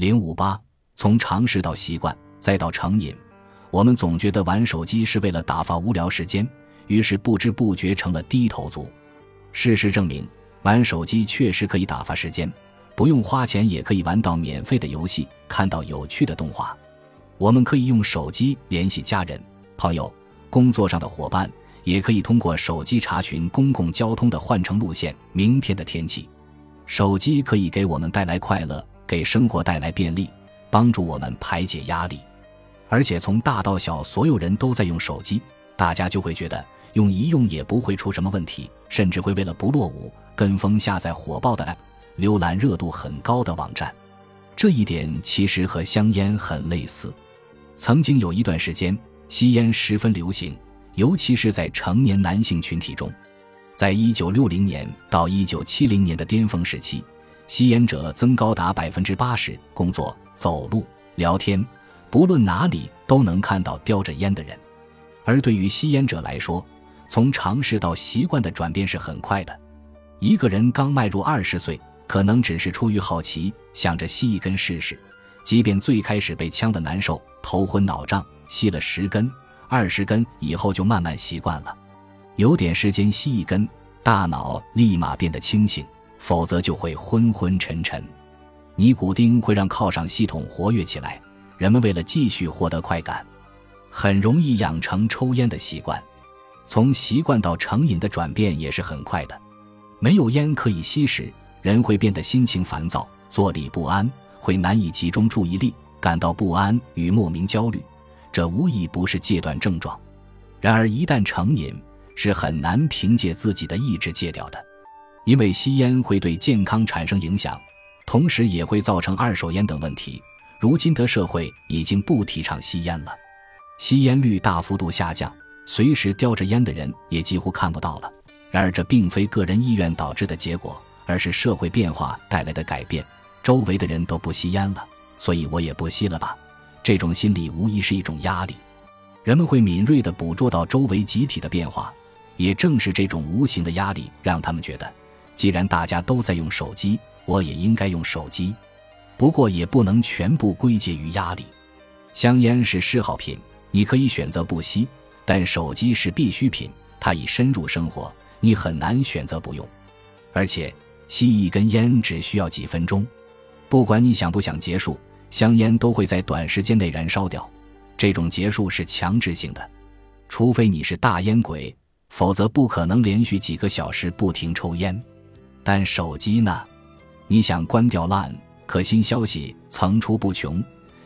零五八，从尝试到习惯，再到成瘾，我们总觉得玩手机是为了打发无聊时间，于是不知不觉成了低头族。事实证明，玩手机确实可以打发时间，不用花钱也可以玩到免费的游戏，看到有趣的动画。我们可以用手机联系家人、朋友、工作上的伙伴，也可以通过手机查询公共交通的换乘路线、明天的天气。手机可以给我们带来快乐。给生活带来便利，帮助我们排解压力，而且从大到小，所有人都在用手机，大家就会觉得用一用也不会出什么问题，甚至会为了不落伍，跟风下载火爆的 App，浏览热度很高的网站。这一点其实和香烟很类似。曾经有一段时间，吸烟十分流行，尤其是在成年男性群体中，在一九六零年到一九七零年的巅峰时期。吸烟者增高达百分之八十，工作、走路、聊天，不论哪里都能看到叼着烟的人。而对于吸烟者来说，从尝试到习惯的转变是很快的。一个人刚迈入二十岁，可能只是出于好奇，想着吸一根试试。即便最开始被呛得难受、头昏脑胀，吸了十根、二十根以后，就慢慢习惯了。有点时间吸一根，大脑立马变得清醒。否则就会昏昏沉沉，尼古丁会让犒赏系统活跃起来。人们为了继续获得快感，很容易养成抽烟的习惯。从习惯到成瘾的转变也是很快的。没有烟可以吸时，人会变得心情烦躁、坐立不安，会难以集中注意力，感到不安与莫名焦虑。这无疑不是戒断症状。然而，一旦成瘾，是很难凭借自己的意志戒掉的。因为吸烟会对健康产生影响，同时也会造成二手烟等问题。如今的社会已经不提倡吸烟了，吸烟率大幅度下降，随时叼着烟的人也几乎看不到了。然而，这并非个人意愿导致的结果，而是社会变化带来的改变。周围的人都不吸烟了，所以我也不吸了吧？这种心理无疑是一种压力。人们会敏锐地捕捉到周围集体的变化，也正是这种无形的压力，让他们觉得。既然大家都在用手机，我也应该用手机。不过也不能全部归结于压力。香烟是嗜好品，你可以选择不吸；但手机是必需品，它已深入生活，你很难选择不用。而且吸一根烟只需要几分钟，不管你想不想结束，香烟都会在短时间内燃烧掉。这种结束是强制性的，除非你是大烟鬼，否则不可能连续几个小时不停抽烟。但手机呢？你想关掉 LINE，可新消息层出不穷；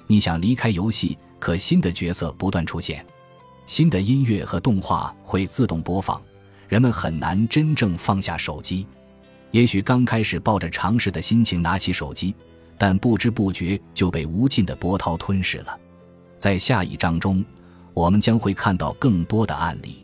你想离开游戏，可新的角色不断出现，新的音乐和动画会自动播放，人们很难真正放下手机。也许刚开始抱着尝试的心情拿起手机，但不知不觉就被无尽的波涛吞噬了。在下一章中，我们将会看到更多的案例。